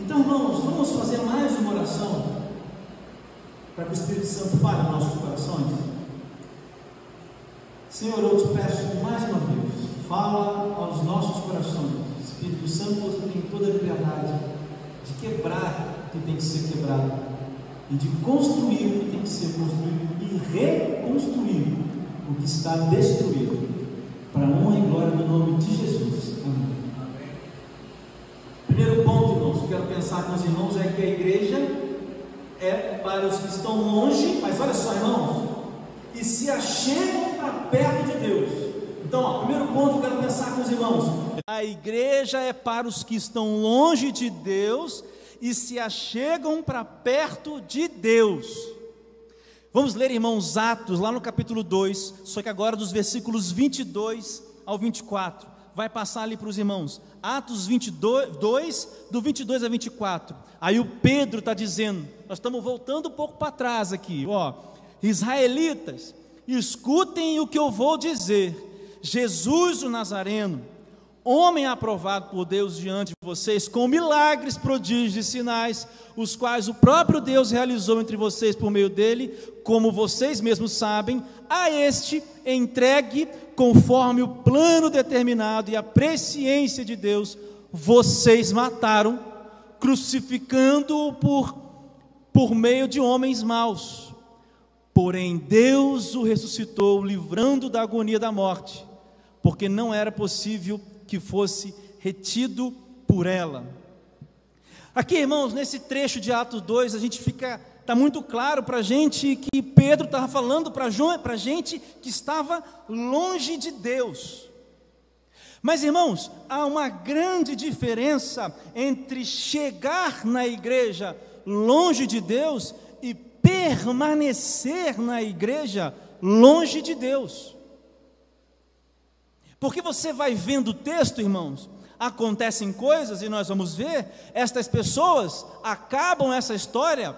Então, irmãos, vamos fazer mais uma oração para que o Espírito Santo fale nos nossos corações. Senhor, eu te peço mais uma vez, fala aos nossos corações. Espírito Santo, você tem toda a liberdade de quebrar o que tem que ser quebrado e de construir o que tem que ser construído e reconstruir o que está destruído, para a honra e glória do nome de Jesus. Amém. Primeiro ponto, irmãos, que eu quero pensar com os irmãos é que a igreja é para os que estão longe, mas olha só, irmãos, e se achegam para perto de Deus. Então, ó, primeiro ponto que eu quero pensar com os irmãos: a igreja é para os que estão longe de Deus e se achegam para perto de Deus. Vamos ler, irmãos, Atos, lá no capítulo 2, só que agora dos versículos 22 ao 24. Vai passar ali para os irmãos. Atos 22, do 22 a 24. Aí o Pedro está dizendo, nós estamos voltando um pouco para trás aqui, ó. Israelitas, escutem o que eu vou dizer. Jesus o Nazareno, homem aprovado por Deus diante de vocês, com milagres, prodígios e sinais, os quais o próprio Deus realizou entre vocês por meio dele, como vocês mesmos sabem, a este entregue conforme o plano determinado e a presciência de Deus, vocês mataram, crucificando-o por, por meio de homens maus. Porém, Deus o ressuscitou, livrando da agonia da morte, porque não era possível que fosse retido por ela. Aqui, irmãos, nesse trecho de Atos 2, a gente fica, está muito claro para a gente que Pedro estava falando para a gente que estava longe de Deus. Mas, irmãos, há uma grande diferença entre chegar na igreja longe de Deus e permanecer na igreja longe de Deus. Porque você vai vendo o texto, irmãos, acontecem coisas e nós vamos ver, estas pessoas acabam essa história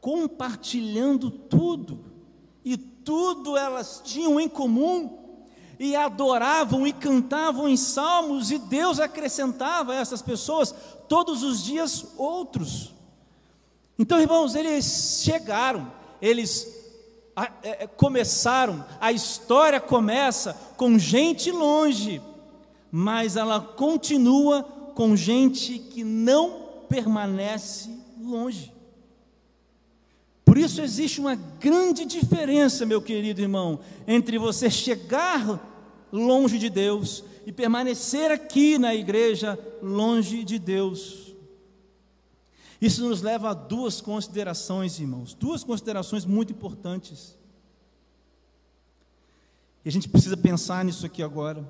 compartilhando tudo, e tudo elas tinham em comum, e adoravam e cantavam em salmos, e Deus acrescentava a essas pessoas todos os dias outros. Então, irmãos, eles chegaram, eles é, é, começaram, a história começa com gente longe, mas ela continua com gente que não permanece longe. Por isso existe uma grande diferença, meu querido irmão, entre você chegar longe de Deus e permanecer aqui na igreja longe de Deus. Isso nos leva a duas considerações, irmãos, duas considerações muito importantes. E a gente precisa pensar nisso aqui agora.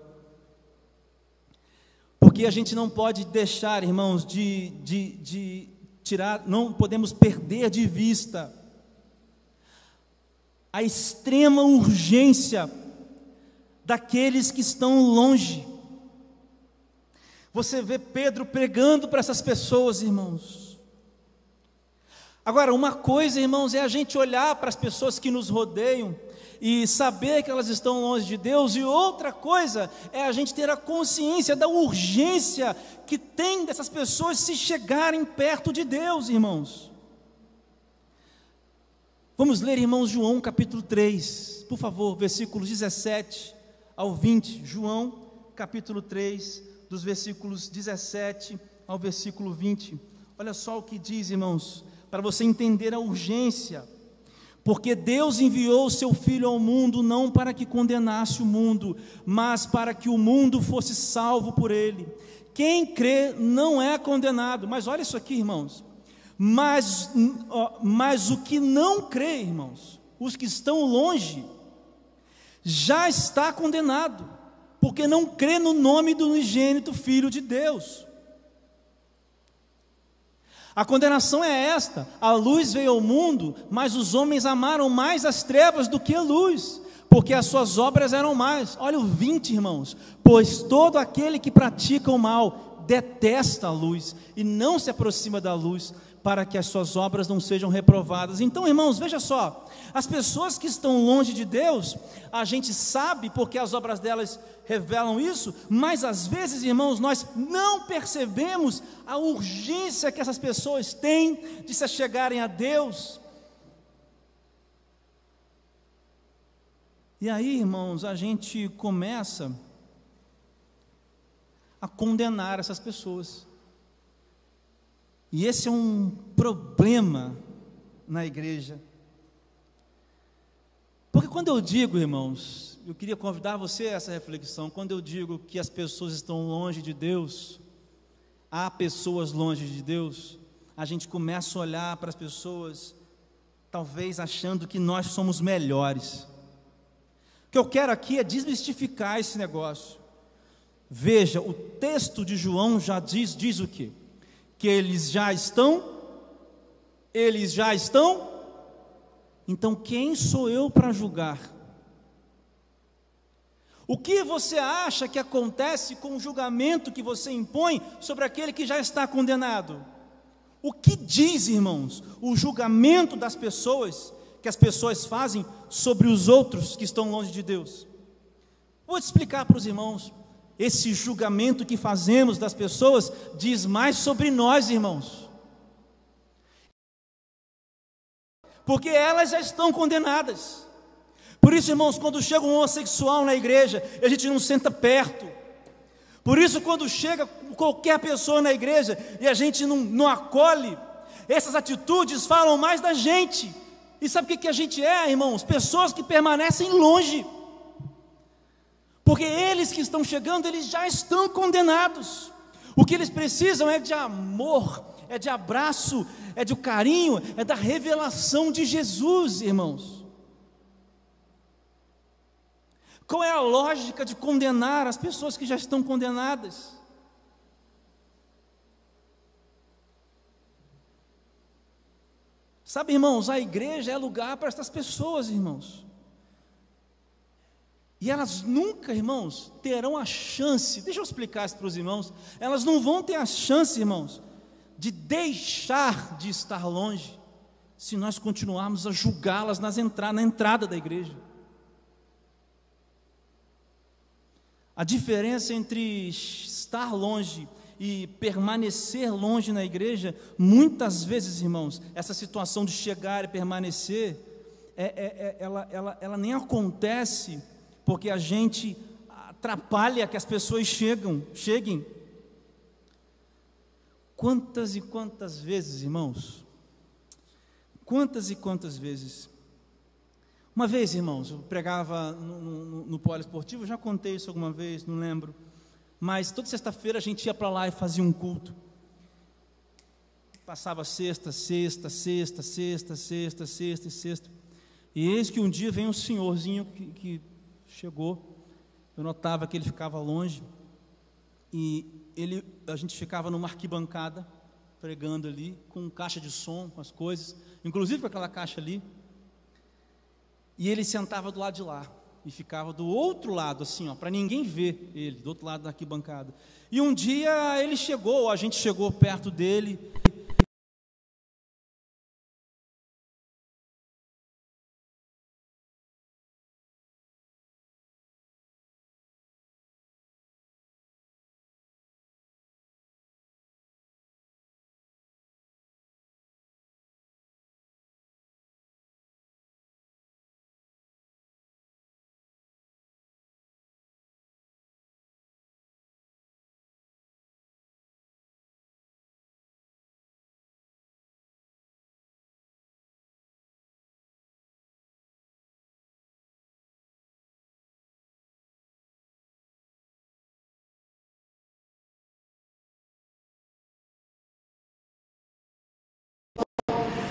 Porque a gente não pode deixar, irmãos, de, de, de tirar, não podemos perder de vista a extrema urgência daqueles que estão longe. Você vê Pedro pregando para essas pessoas, irmãos. Agora, uma coisa, irmãos, é a gente olhar para as pessoas que nos rodeiam e saber que elas estão longe de Deus, e outra coisa é a gente ter a consciência da urgência que tem dessas pessoas se chegarem perto de Deus, irmãos. Vamos ler, irmãos, João capítulo 3, por favor, versículos 17 ao 20. João capítulo 3, dos versículos 17 ao versículo 20. Olha só o que diz, irmãos para você entender a urgência. Porque Deus enviou seu Filho ao mundo não para que condenasse o mundo, mas para que o mundo fosse salvo por ele. Quem crê não é condenado. Mas olha isso aqui, irmãos. Mas, mas o que não crê, irmãos, os que estão longe, já está condenado, porque não crê no nome do unigênito Filho de Deus. A condenação é esta: a luz veio ao mundo, mas os homens amaram mais as trevas do que a luz, porque as suas obras eram mais. Olha o 20, irmãos. Pois todo aquele que pratica o mal detesta a luz e não se aproxima da luz para que as suas obras não sejam reprovadas. Então, irmãos, veja só, as pessoas que estão longe de Deus, a gente sabe porque as obras delas revelam isso, mas às vezes, irmãos, nós não percebemos a urgência que essas pessoas têm de se chegarem a Deus. E aí, irmãos, a gente começa a condenar essas pessoas. E esse é um problema na igreja. Porque quando eu digo, irmãos, eu queria convidar você a essa reflexão, quando eu digo que as pessoas estão longe de Deus, há pessoas longe de Deus, a gente começa a olhar para as pessoas, talvez achando que nós somos melhores. O que eu quero aqui é desmistificar esse negócio. Veja, o texto de João já diz, diz o quê? Que eles já estão, eles já estão, então quem sou eu para julgar? O que você acha que acontece com o julgamento que você impõe sobre aquele que já está condenado? O que diz, irmãos, o julgamento das pessoas, que as pessoas fazem sobre os outros que estão longe de Deus? Vou te explicar para os irmãos esse julgamento que fazemos das pessoas diz mais sobre nós, irmãos. Porque elas já estão condenadas. Por isso, irmãos, quando chega um homossexual na igreja, a gente não senta perto. Por isso, quando chega qualquer pessoa na igreja e a gente não, não acolhe, essas atitudes falam mais da gente. E sabe o que, que a gente é, irmãos? Pessoas que permanecem longe. Porque eles que estão chegando, eles já estão condenados. O que eles precisam é de amor, é de abraço, é de carinho, é da revelação de Jesus, irmãos. Qual é a lógica de condenar as pessoas que já estão condenadas? Sabe, irmãos, a igreja é lugar para estas pessoas, irmãos. E elas nunca, irmãos, terão a chance, deixa eu explicar isso para os irmãos, elas não vão ter a chance, irmãos, de deixar de estar longe, se nós continuarmos a julgá-las nas na entrada da igreja. A diferença entre estar longe e permanecer longe na igreja, muitas vezes, irmãos, essa situação de chegar e permanecer, é, é, é, ela, ela, ela nem acontece porque a gente atrapalha que as pessoas chegam, cheguem. Quantas e quantas vezes, irmãos? Quantas e quantas vezes? Uma vez, irmãos, eu pregava no, no, no poliesportivo, já contei isso alguma vez, não lembro. Mas toda sexta-feira a gente ia para lá e fazia um culto. Passava sexta, sexta, sexta, sexta, sexta, sexta e sexta. E eis que um dia vem um senhorzinho que, que chegou, eu notava que ele ficava longe e ele, a gente ficava numa arquibancada pregando ali com caixa de som, com as coisas, inclusive com aquela caixa ali. E ele sentava do lado de lá e ficava do outro lado, assim, ó, para ninguém ver ele, do outro lado da arquibancada. E um dia ele chegou, a gente chegou perto dele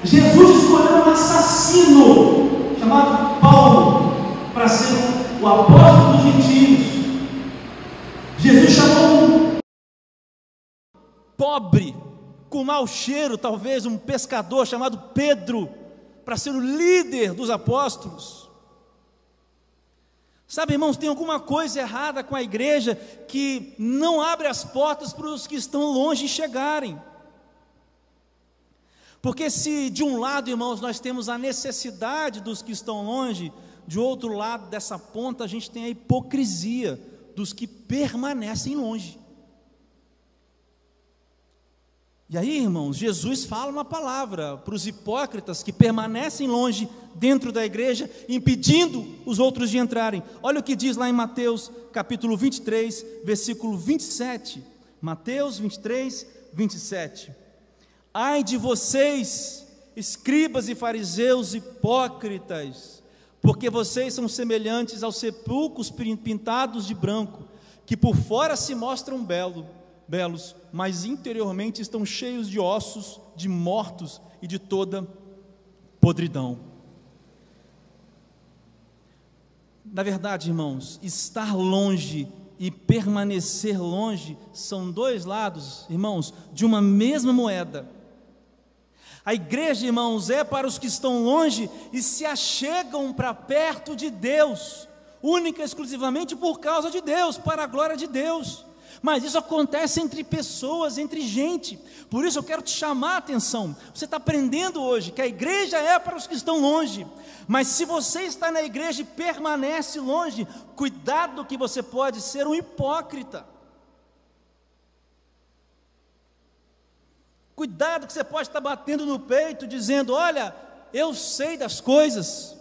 Jesus escolheu um assassino chamado Paulo para ser o apóstolo dos gentios. Jesus chamou um pobre, com mau cheiro, talvez um pescador chamado Pedro, para ser o líder dos apóstolos. Sabe, irmãos, tem alguma coisa errada com a igreja que não abre as portas para os que estão longe chegarem. Porque se de um lado, irmãos, nós temos a necessidade dos que estão longe, de outro lado dessa ponta a gente tem a hipocrisia dos que permanecem longe. E aí, irmãos, Jesus fala uma palavra para os hipócritas que permanecem longe dentro da igreja, impedindo os outros de entrarem. Olha o que diz lá em Mateus, capítulo 23, versículo 27. Mateus 23, 27. Ai de vocês, escribas e fariseus hipócritas, porque vocês são semelhantes aos sepulcros pintados de branco, que por fora se mostram belos belos, mas interiormente estão cheios de ossos, de mortos e de toda podridão. Na verdade, irmãos, estar longe e permanecer longe são dois lados, irmãos, de uma mesma moeda. A igreja, irmãos, é para os que estão longe e se achegam para perto de Deus, única e exclusivamente por causa de Deus, para a glória de Deus. Mas isso acontece entre pessoas, entre gente. Por isso eu quero te chamar a atenção. Você está aprendendo hoje que a igreja é para os que estão longe. Mas se você está na igreja e permanece longe, cuidado que você pode ser um hipócrita. Cuidado que você pode estar batendo no peito dizendo: "Olha, eu sei das coisas".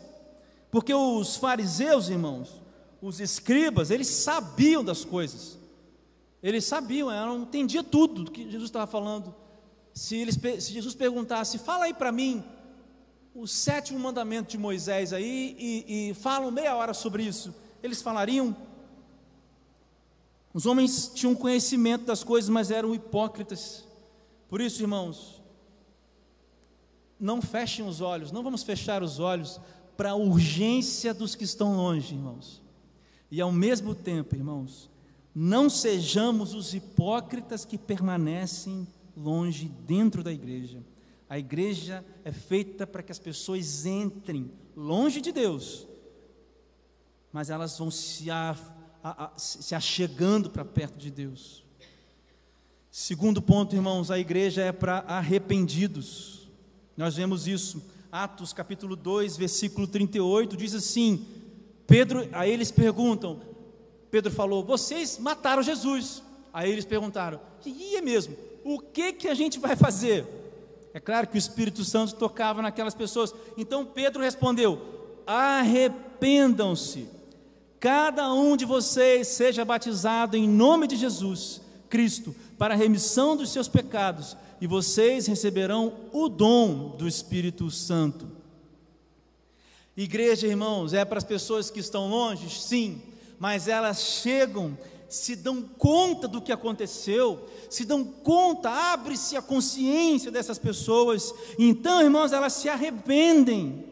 Porque os fariseus, irmãos, os escribas, eles sabiam das coisas. Eles sabiam, eram, entendia tudo do que Jesus estava falando. Se, eles, se Jesus perguntasse, fala aí para mim o sétimo mandamento de Moisés aí e, e falam meia hora sobre isso, eles falariam? Os homens tinham conhecimento das coisas, mas eram hipócritas. Por isso, irmãos, não fechem os olhos, não vamos fechar os olhos para a urgência dos que estão longe, irmãos. E ao mesmo tempo, irmãos, não sejamos os hipócritas que permanecem longe dentro da igreja. A igreja é feita para que as pessoas entrem longe de Deus, mas elas vão se, a, a, a, se achegando para perto de Deus. Segundo ponto, irmãos, a igreja é para arrependidos. Nós vemos isso. Atos capítulo 2, versículo 38 diz assim: Pedro, a eles perguntam: Pedro falou: Vocês mataram Jesus. Aí eles perguntaram: E é mesmo? O que, que a gente vai fazer? É claro que o Espírito Santo tocava naquelas pessoas. Então Pedro respondeu: Arrependam-se, cada um de vocês seja batizado em nome de Jesus Cristo para a remissão dos seus pecados, e vocês receberão o dom do Espírito Santo. Igreja, irmãos, é para as pessoas que estão longe? Sim mas elas chegam, se dão conta do que aconteceu, se dão conta, abre-se a consciência dessas pessoas, então, irmãos, elas se arrependem.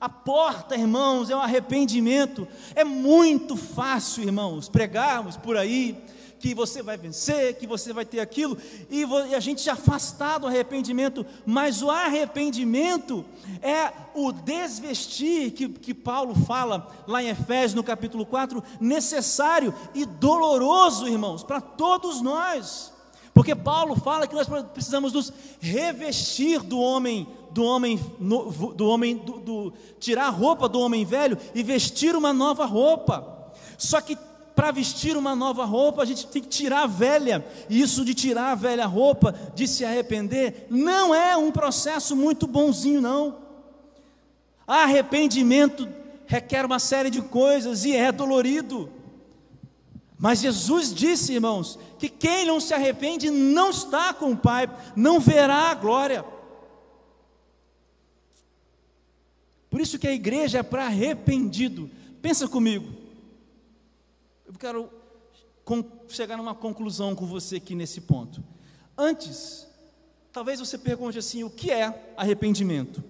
A porta, irmãos, é um arrependimento. É muito fácil, irmãos, pregarmos por aí que você vai vencer, que você vai ter aquilo, e a gente se afastar do arrependimento, mas o arrependimento é o desvestir que, que Paulo fala lá em Efésios, no capítulo 4, necessário e doloroso, irmãos, para todos nós. Porque Paulo fala que nós precisamos nos revestir do homem, do homem, do homem, do, do, tirar a roupa do homem velho e vestir uma nova roupa. Só que para vestir uma nova roupa, a gente tem que tirar a velha. E isso de tirar a velha roupa, de se arrepender, não é um processo muito bonzinho, não. Arrependimento requer uma série de coisas e é dolorido. Mas Jesus disse, irmãos, que quem não se arrepende não está com o Pai, não verá a glória. Por isso que a igreja é para arrependido. Pensa comigo. Eu quero chegar numa conclusão com você aqui nesse ponto. Antes, talvez você pergunte assim: o que é arrependimento?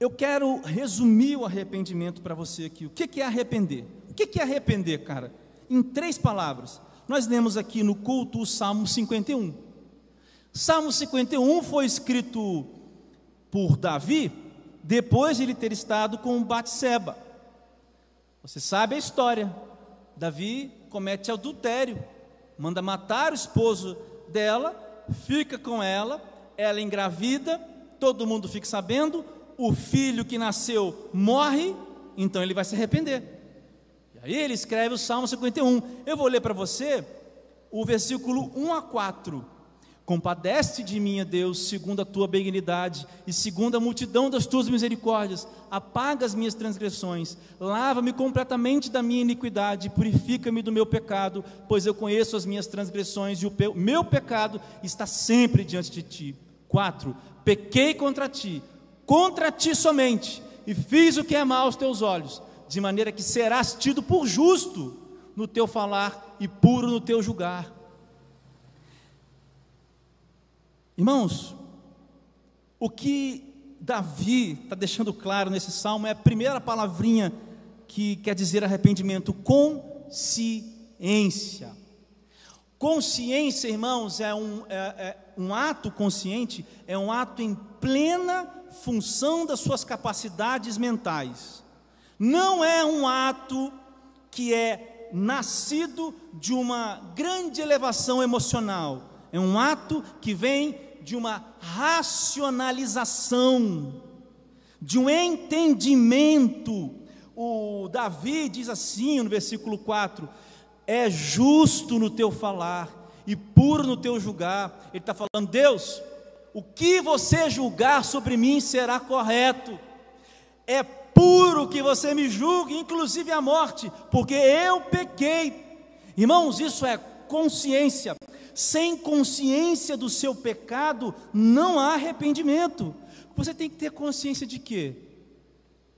Eu quero resumir o arrependimento para você aqui. O que é arrepender? O que é arrepender, cara? Em três palavras. Nós lemos aqui no culto o Salmo 51. Salmo 51 foi escrito por Davi depois de ele ter estado com Batseba. Você sabe a história. Davi comete adultério, manda matar o esposo dela, fica com ela, ela engravida, todo mundo fica sabendo, o filho que nasceu morre, então ele vai se arrepender. E aí ele escreve o Salmo 51. Eu vou ler para você o versículo 1 a 4. Compadece de mim, Deus, segundo a tua benignidade e segundo a multidão das tuas misericórdias. Apaga as minhas transgressões, lava-me completamente da minha iniquidade, purifica-me do meu pecado, pois eu conheço as minhas transgressões e o meu pecado está sempre diante de ti. 4. Pequei contra ti, contra ti somente, e fiz o que é mal aos teus olhos, de maneira que serás tido por justo no teu falar e puro no teu julgar. Irmãos, o que Davi está deixando claro nesse salmo é a primeira palavrinha que quer dizer arrependimento: consciência. Consciência, irmãos, é um, é, é um ato consciente, é um ato em plena função das suas capacidades mentais. Não é um ato que é nascido de uma grande elevação emocional é um ato que vem de uma racionalização, de um entendimento. O Davi diz assim no versículo 4: é justo no teu falar e puro no teu julgar. Ele está falando, Deus, o que você julgar sobre mim será correto. É puro que você me julgue, inclusive a morte, porque eu pequei. Irmãos, isso é consciência. Sem consciência do seu pecado, não há arrependimento. Você tem que ter consciência de quê?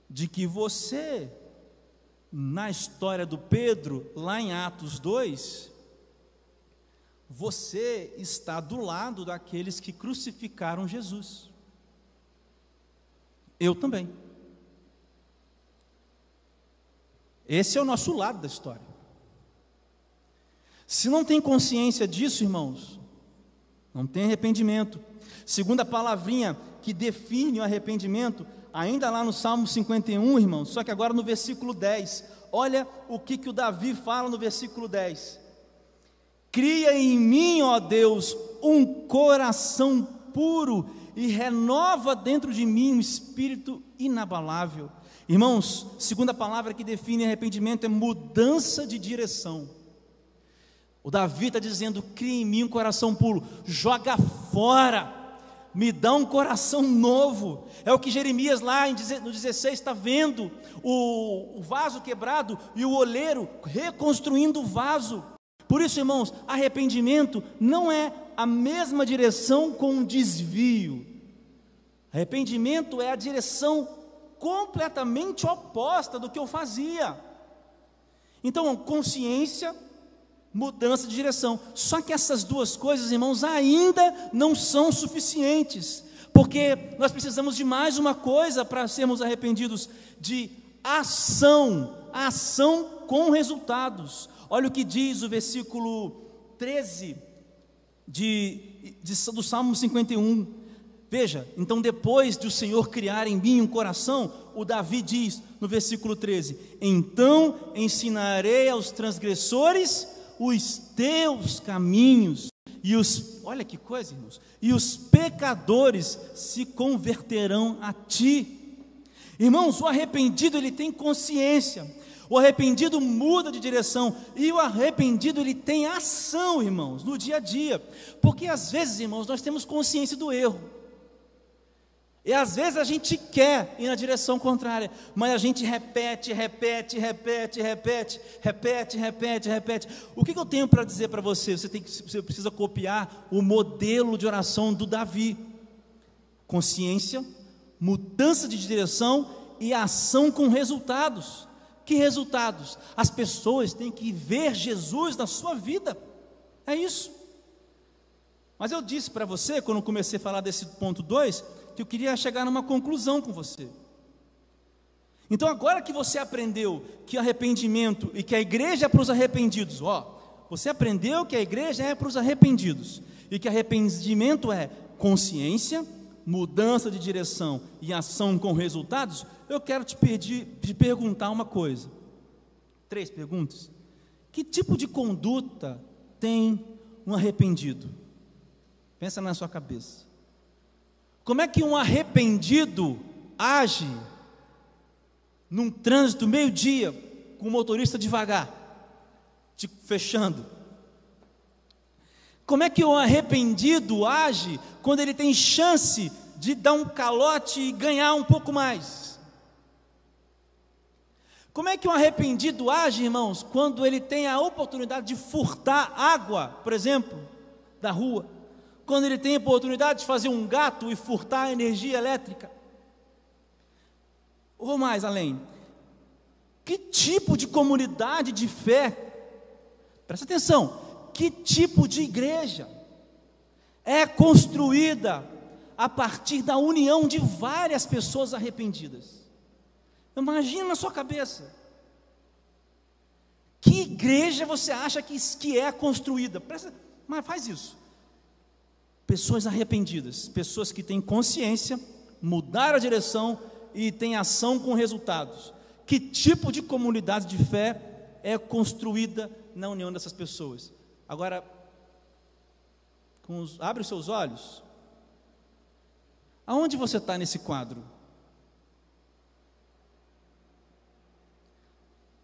De que você, na história do Pedro, lá em Atos 2, você está do lado daqueles que crucificaram Jesus. Eu também. Esse é o nosso lado da história. Se não tem consciência disso, irmãos, não tem arrependimento. Segunda palavrinha que define o arrependimento, ainda lá no Salmo 51, irmãos, só que agora no versículo 10. Olha o que, que o Davi fala no versículo 10. Cria em mim, ó Deus, um coração puro e renova dentro de mim um espírito inabalável. Irmãos, segunda palavra que define arrependimento é mudança de direção. O Davi está dizendo: cria em mim um coração puro, joga fora, me dá um coração novo. É o que Jeremias lá no 16 está vendo: o, o vaso quebrado e o oleiro reconstruindo o vaso. Por isso, irmãos, arrependimento não é a mesma direção com um desvio. Arrependimento é a direção completamente oposta do que eu fazia. Então, consciência mudança de direção. Só que essas duas coisas, irmãos, ainda não são suficientes, porque nós precisamos de mais uma coisa para sermos arrependidos: de ação, ação com resultados. Olha o que diz o versículo 13 de, de, do Salmo 51. Veja, então depois de o Senhor criar em mim um coração, o Davi diz no versículo 13: Então ensinarei aos transgressores os teus caminhos, e os, olha que coisa, irmãos, e os pecadores se converterão a ti. Irmãos, o arrependido ele tem consciência, o arrependido muda de direção, e o arrependido ele tem ação, irmãos, no dia a dia, porque às vezes, irmãos, nós temos consciência do erro, e às vezes a gente quer ir na direção contrária, mas a gente repete, repete, repete, repete, repete, repete, repete. O que, eu tenho para dizer para você? Você, tem que, você precisa copiar o modelo de oração do Davi: consciência, mudança de direção e ação com resultados. Que resultados? As pessoas têm que ver Jesus na sua vida. É isso. Mas eu disse para você, quando comecei a falar desse ponto 2, que eu queria chegar numa conclusão com você. Então, agora que você aprendeu que arrependimento e que a igreja é para os arrependidos, ó, você aprendeu que a igreja é para os arrependidos e que arrependimento é consciência, mudança de direção e ação com resultados, eu quero te, pedir, te perguntar uma coisa. Três perguntas. Que tipo de conduta tem um arrependido? Pensa na sua cabeça. Como é que um arrependido age num trânsito meio-dia com o motorista devagar, te fechando? Como é que um arrependido age quando ele tem chance de dar um calote e ganhar um pouco mais? Como é que um arrependido age, irmãos, quando ele tem a oportunidade de furtar água, por exemplo, da rua? Quando ele tem a oportunidade de fazer um gato e furtar energia elétrica? Ou mais além, que tipo de comunidade de fé, presta atenção, que tipo de igreja é construída a partir da união de várias pessoas arrependidas. Imagina na sua cabeça. Que igreja você acha que, que é construída? Presta, mas faz isso. Pessoas arrependidas, pessoas que têm consciência, mudaram a direção e têm ação com resultados. Que tipo de comunidade de fé é construída na união dessas pessoas? Agora, os, abre os seus olhos. Aonde você está nesse quadro?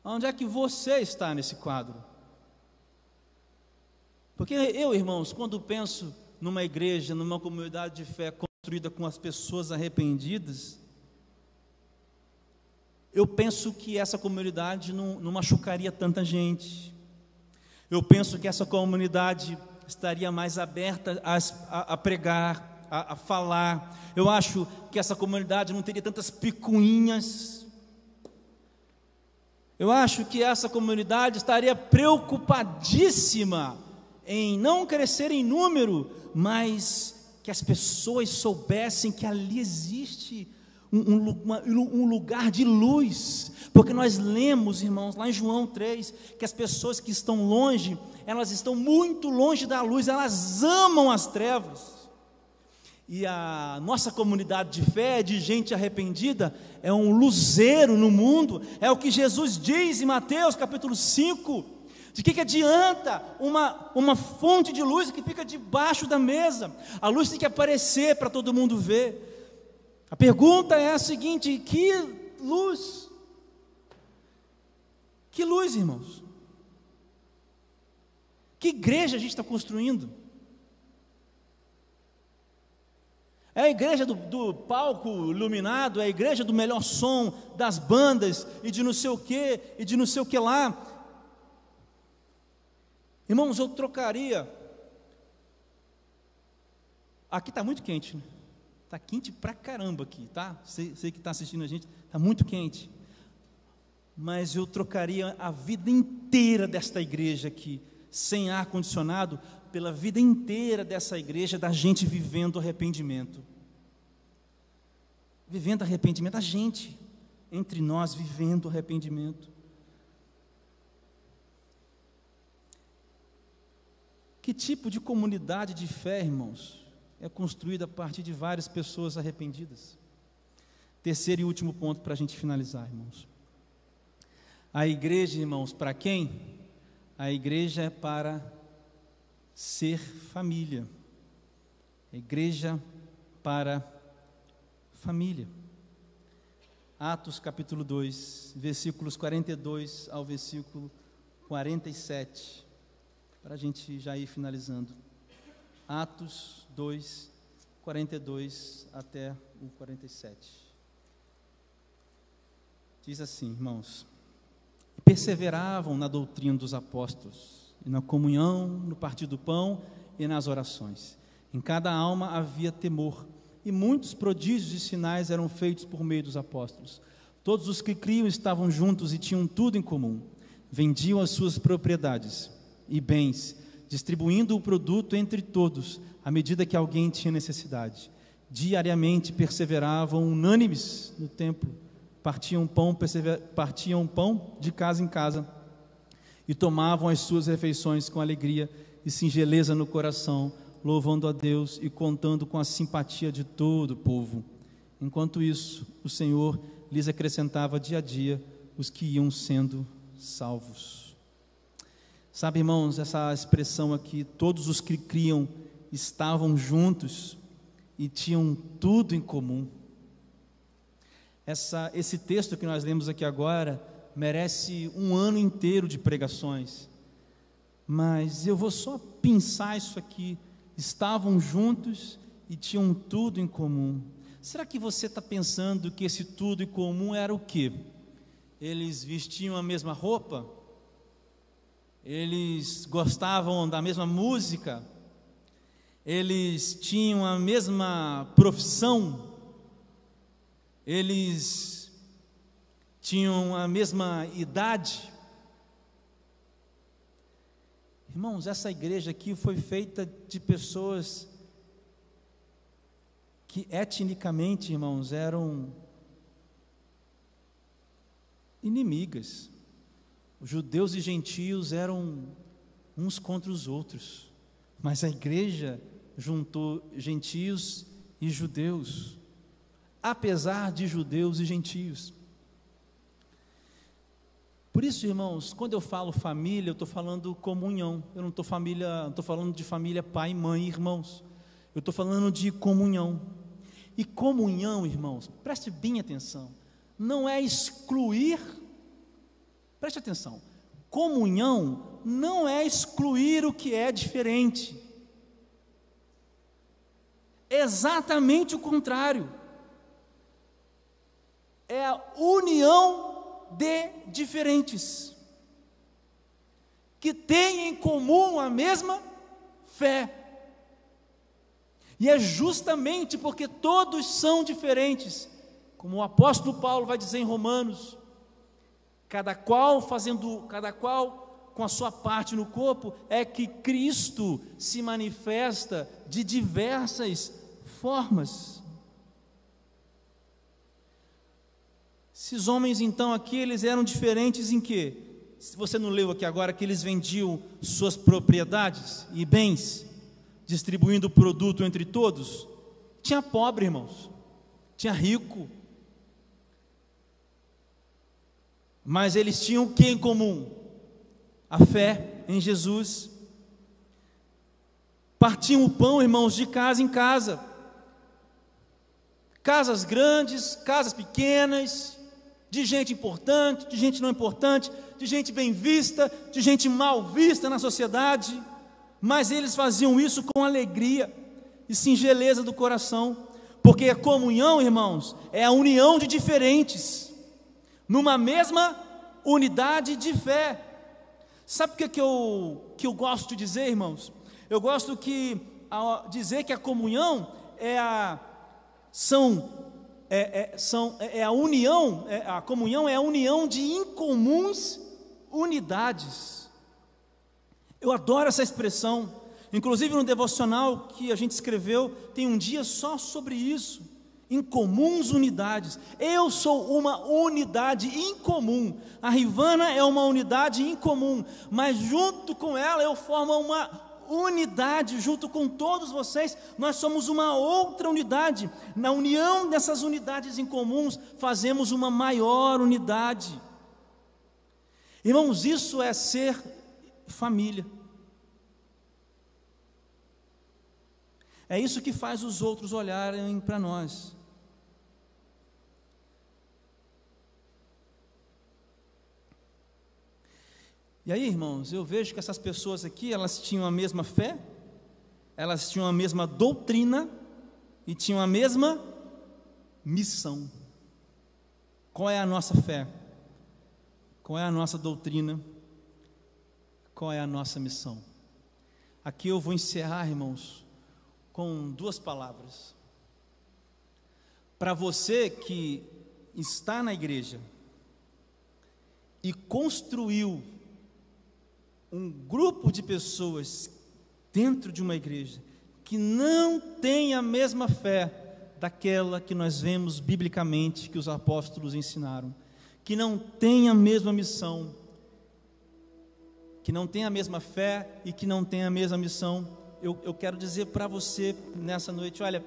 Onde é que você está nesse quadro? Porque eu, irmãos, quando penso numa igreja, numa comunidade de fé construída com as pessoas arrependidas, eu penso que essa comunidade não, não machucaria tanta gente. Eu penso que essa comunidade estaria mais aberta a, a, a pregar, a, a, falar. Eu acho que essa comunidade não teria tantas picuinhas. Eu acho que essa comunidade estaria preocupadíssima em não crescer em número, mas que as pessoas soubessem que ali existe um, um, um, lugar de luz, porque nós lemos, irmãos, lá em João 3, que as pessoas que estão longe, elas estão muito longe da luz, elas amam as trevas. E a nossa comunidade de fé, de gente arrependida, é um luzeiro no mundo, é o que Jesus diz em Mateus capítulo 5. De que, que adianta uma, uma fonte de luz que fica debaixo da mesa? A luz tem que aparecer para todo mundo ver. A pergunta é a seguinte: que luz? Que luz, irmãos? Que igreja a gente está construindo? É a igreja do, do, palco iluminado, é a igreja do melhor som, das bandas, e de não sei o que, e de não sei o que lá. Irmãos, eu trocaria. Aqui está muito quente, né? Está quente pra caramba aqui, tá? Sei, sei que está assistindo a gente, está muito quente. Mas eu trocaria a vida inteira desta igreja aqui, sem ar condicionado, pela vida inteira dessa igreja, da gente vivendo arrependimento. Vivendo arrependimento, a gente, entre nós, vivendo arrependimento. Que tipo de comunidade de fé, irmãos? é construída a partir de várias pessoas arrependidas. Terceiro e último ponto para a gente finalizar, irmãos. A igreja, irmãos, para quem? A igreja é para ser família. A igreja para família. Atos capítulo 2, versículos 42 ao versículo 47, para a gente já ir finalizando. Atos 2, 42 até o 47. Diz assim, irmãos: perseveravam na doutrina dos apóstolos, e na comunhão, no partir do pão e nas orações. Em cada alma havia temor, e muitos prodígios e sinais eram feitos por meio dos apóstolos. Todos os que criam estavam juntos e tinham tudo em comum. Vendiam as suas propriedades e bens distribuindo o produto entre todos, à medida que alguém tinha necessidade. Diariamente perseveravam unânimes no templo, partiam pão, partiam pão de casa em casa e tomavam as suas refeições com alegria e singeleza no coração, louvando a Deus e contando com a simpatia de todo o povo. Enquanto isso, o Senhor lhes acrescentava dia a dia os que iam sendo salvos. Sabe, irmãos, essa expressão aqui, todos os que criam estavam juntos e tinham tudo em comum. Essa, esse texto que nós lemos aqui agora merece um ano inteiro de pregações, mas eu vou só pensar isso aqui. Estavam juntos e tinham tudo em comum. Será que você está pensando que esse tudo em comum era o quê? Eles vestiam a mesma roupa? Eles gostavam da mesma música? Eles tinham a mesma profissão? Eles tinham a mesma idade? Irmãos, essa igreja aqui foi feita de pessoas que etnicamente, irmãos, eram inimigas. Judeus e gentios eram uns contra os outros, mas a igreja juntou gentios e judeus, apesar de judeus e gentios. Por isso, irmãos, quando eu falo família, eu estou falando comunhão. Eu não estou família, estou falando de família pai, mãe irmãos. Eu estou falando de comunhão. E comunhão, irmãos, preste bem atenção, não é excluir, preste atenção, comunhão não é excluir o que é diferente, exatamente o contrário, é a união de diferentes, que têm em comum a mesma fé, e é justamente porque todos são diferentes, como o apóstolo Paulo vai dizer em Romanos, cada qual fazendo, cada qual com a sua parte no corpo, é que Cristo se manifesta de diversas formas. Esses homens então aqui, eles eram diferentes em quê? Se você não leu aqui agora que eles vendiam suas propriedades e bens, distribuindo o produto entre todos? Tinha pobre, irmãos, tinha rico, mas eles tinham o que em comum? A fé em Jesus. Partiam o pão, irmãos, de casa em casa. Casas grandes, casas pequenas, de gente importante, de gente não importante, de gente bem vista, de gente mal vista na sociedade mas eles faziam isso com alegria e singeleza do coração, porque a comunhão, irmãos, é a união de diferentes, numa mesma unidade de fé. Sabe o que, que, eu, que eu gosto de dizer, irmãos? Eu gosto a, dizer que a comunhão é a são é, é, são, é, é a união, é, a comunhão é a união de incomuns unidades. Eu adoro essa expressão. Inclusive no devocional que a gente escreveu, tem um dia só sobre isso. Incomuns unidades. Eu sou uma unidade incomum. A Rivana é uma unidade incomum. Mas junto com ela eu formo uma unidade. Junto com todos vocês, nós somos uma outra unidade. Na união dessas unidades incomuns, fazemos uma maior unidade. Irmãos, isso é ser família. É isso que faz os outros olharem para nós. E aí, irmãos, eu vejo que essas pessoas aqui, elas tinham a mesma fé, elas tinham a mesma doutrina e tinham a mesma missão. Qual é a nossa fé? Qual é a nossa doutrina? qual é a nossa missão. Aqui eu vou encerrar, irmãos, com duas palavras. Para você que está na igreja e construiu um grupo de pessoas dentro de uma igreja que não tem a mesma fé daquela que nós vemos biblicamente que os apóstolos ensinaram, que não tem a mesma missão, que não tem a mesma fé e que não tem a mesma missão, eu, eu quero dizer para você nessa noite: olha,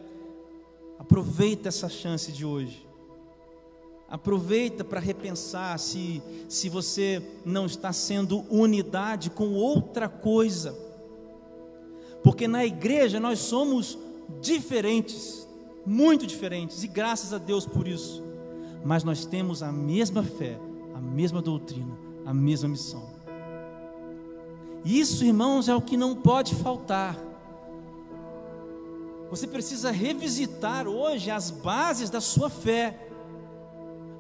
aproveita essa chance de hoje, Aproveita para repensar se, se você não está sendo unidade com outra coisa. Porque na igreja nós somos diferentes, muito diferentes, e graças a Deus por isso. Mas nós temos a mesma fé, a mesma doutrina, a mesma missão. Isso, irmãos, é o que não pode faltar. Você precisa revisitar hoje as bases da sua fé.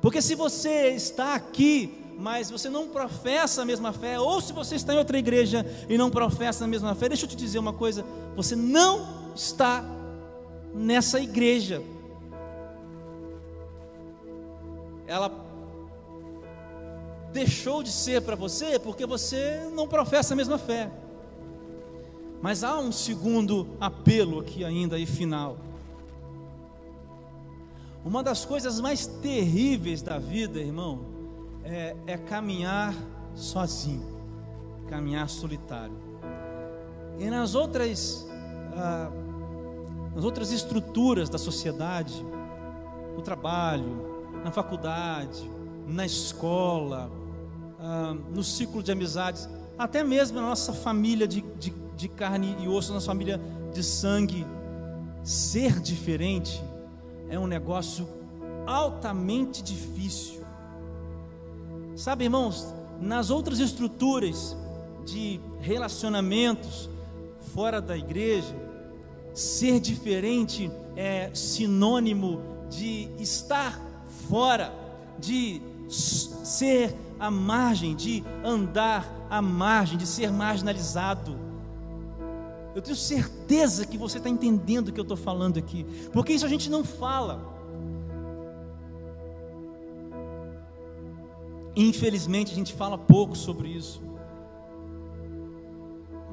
Porque se você está aqui, mas você não professa a mesma fé, ou se você está em outra igreja e não professa a mesma fé, deixa eu te dizer uma coisa: você não está nessa igreja. Ela deixou de ser para você porque você não professa a mesma fé. Mas há um segundo apelo aqui ainda e final. Uma das coisas mais terríveis da vida, irmão, é, é caminhar sozinho, caminhar solitário. E nas outras, ah, nas outras estruturas da sociedade, no trabalho, na faculdade, na escola, ah, no ciclo de amizades, até mesmo na nossa família de, de de carne e osso, nossa família de sangue. Ser diferente é um negócio altamente difícil. Sabe, irmãos, nas outras estruturas de relacionamentos fora da igreja, ser diferente é sinônimo de estar fora, de ser à margem, de andar à margem, de ser marginalizado. Eu tenho certeza que você está entendendo o que eu estou falando aqui, porque isso a gente não fala. Infelizmente a gente fala pouco sobre isso.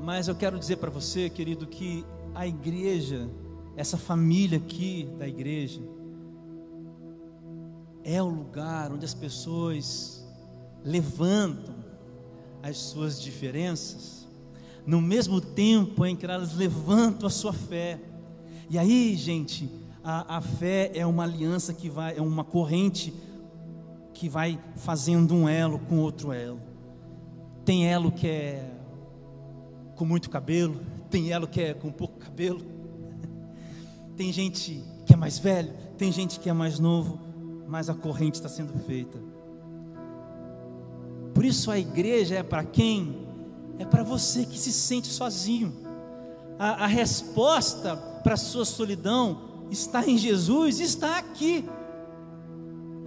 Mas eu quero dizer para você, querido, que a igreja, essa família aqui da igreja, é o lugar onde as pessoas levantam as suas diferenças no mesmo tempo em que elas levantam a sua fé. E aí, gente, a, a fé é uma aliança que vai, é uma corrente que vai fazendo um elo com outro elo. Tem elo que é com muito cabelo, tem elo que é com pouco cabelo. Tem gente que é mais velho, tem gente que é mais novo, mas a corrente está sendo feita. Por isso a igreja é para quem é para você que se sente sozinho. A, a resposta para a sua solidão está em Jesus, está aqui.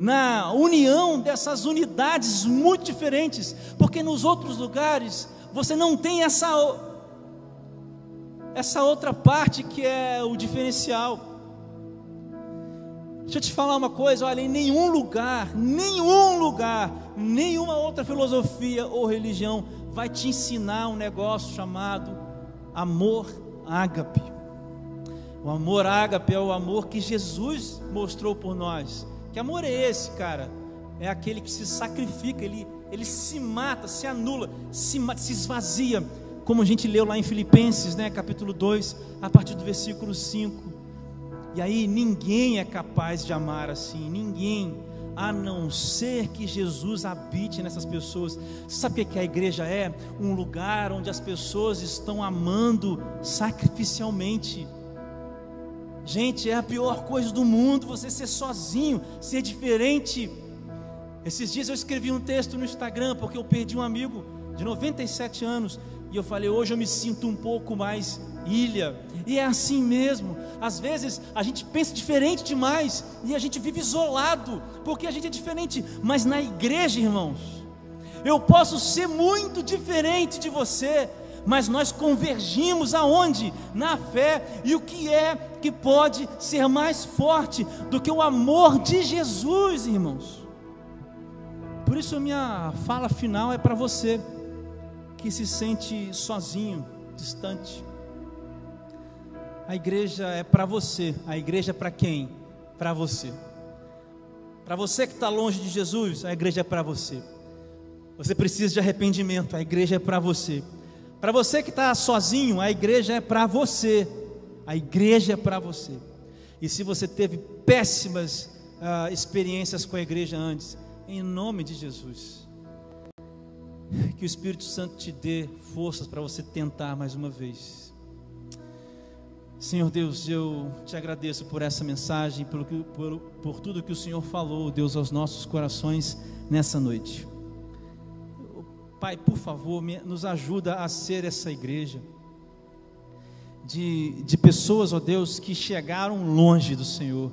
Na união dessas unidades muito diferentes, porque nos outros lugares você não tem essa essa outra parte que é o diferencial. Deixa eu te falar uma coisa, olha, em nenhum lugar, nenhum lugar, nenhuma outra filosofia ou religião vai te ensinar um negócio chamado amor ágape. O amor ágape é o amor que Jesus mostrou por nós. Que amor é esse, cara? É aquele que se sacrifica, ele, ele se mata, se anula, se, se esvazia, como a gente leu lá em Filipenses, né, capítulo 2, a partir do versículo 5. E aí ninguém é capaz de amar assim, ninguém a não ser que Jesus habite nessas pessoas. Sabe o que a igreja é? Um lugar onde as pessoas estão amando sacrificialmente. Gente, é a pior coisa do mundo você ser sozinho, ser diferente. Esses dias eu escrevi um texto no Instagram porque eu perdi um amigo de 97 anos e eu falei: hoje eu me sinto um pouco mais ilha. E é assim mesmo. Às vezes a gente pensa diferente demais e a gente vive isolado, porque a gente é diferente. Mas na igreja, irmãos, eu posso ser muito diferente de você, mas nós convergimos aonde? Na fé. E o que é que pode ser mais forte do que o amor de Jesus, irmãos? Por isso minha fala final é para você que se sente sozinho, distante a igreja é para você. A igreja é para quem? Para você. Para você que está longe de Jesus, a igreja é para você. Você precisa de arrependimento, a igreja é para você. Para você que está sozinho, a igreja é para você. A igreja é para você. E se você teve péssimas uh, experiências com a igreja antes. Em nome de Jesus. Que o Espírito Santo te dê forças para você tentar mais uma vez. Senhor Deus, eu te agradeço por essa mensagem, por, por, por tudo que o Senhor falou, Deus, aos nossos corações nessa noite. Pai, por favor, nos ajuda a ser essa igreja de, de pessoas, ó Deus, que chegaram longe do Senhor,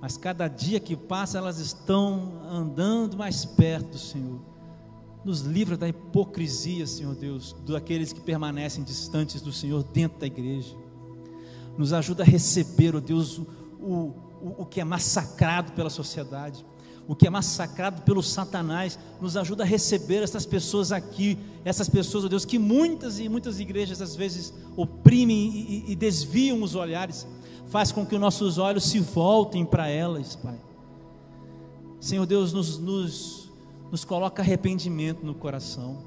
mas cada dia que passa elas estão andando mais perto do Senhor. Nos livra da hipocrisia, Senhor Deus, daqueles que permanecem distantes do Senhor dentro da igreja. Nos ajuda a receber, ó Deus, o, o, o que é massacrado pela sociedade o que é massacrado pelo Satanás, nos ajuda a receber essas pessoas aqui, essas pessoas, ó Deus, que muitas e muitas igrejas às vezes oprimem e, e desviam os olhares, faz com que os nossos olhos se voltem para elas, Pai. Senhor Deus, nos, nos, nos coloca arrependimento no coração.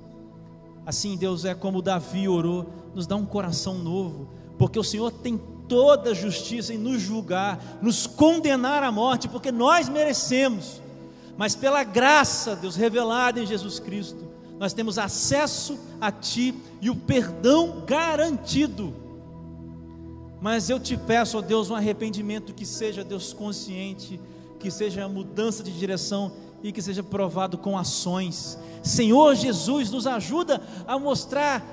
Assim, Deus, é como Davi orou, nos dá um coração novo, porque o Senhor tem toda a justiça em nos julgar, nos condenar à morte, porque nós merecemos mas pela graça, Deus, revelada em Jesus Cristo, nós temos acesso a Ti e o perdão garantido. Mas eu te peço, ó Deus, um arrependimento que seja, Deus, consciente, que seja mudança de direção e que seja provado com ações. Senhor Jesus, nos ajuda a mostrar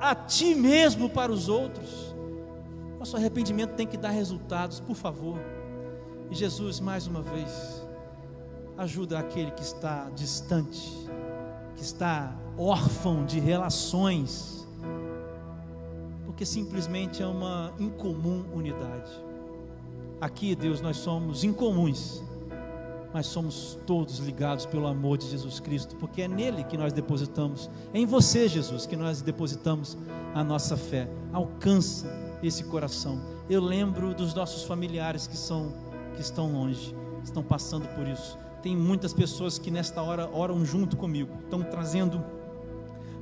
a Ti mesmo para os outros. Nosso arrependimento tem que dar resultados, por favor. E Jesus, mais uma vez, ajuda aquele que está distante, que está órfão de relações, porque simplesmente é uma incomum unidade. Aqui, Deus, nós somos incomuns, mas somos todos ligados pelo amor de Jesus Cristo, porque é nele que nós depositamos, é em você, Jesus, que nós depositamos a nossa fé. Alcança esse coração. Eu lembro dos nossos familiares que são que estão longe, estão passando por isso. Tem muitas pessoas que nesta hora oram junto comigo, estão trazendo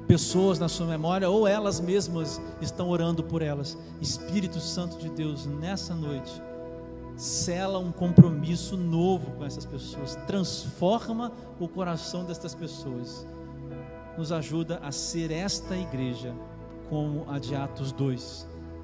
pessoas na sua memória ou elas mesmas estão orando por elas. Espírito Santo de Deus, nessa noite, sela um compromisso novo com essas pessoas, transforma o coração destas pessoas, nos ajuda a ser esta igreja como a de Atos 2.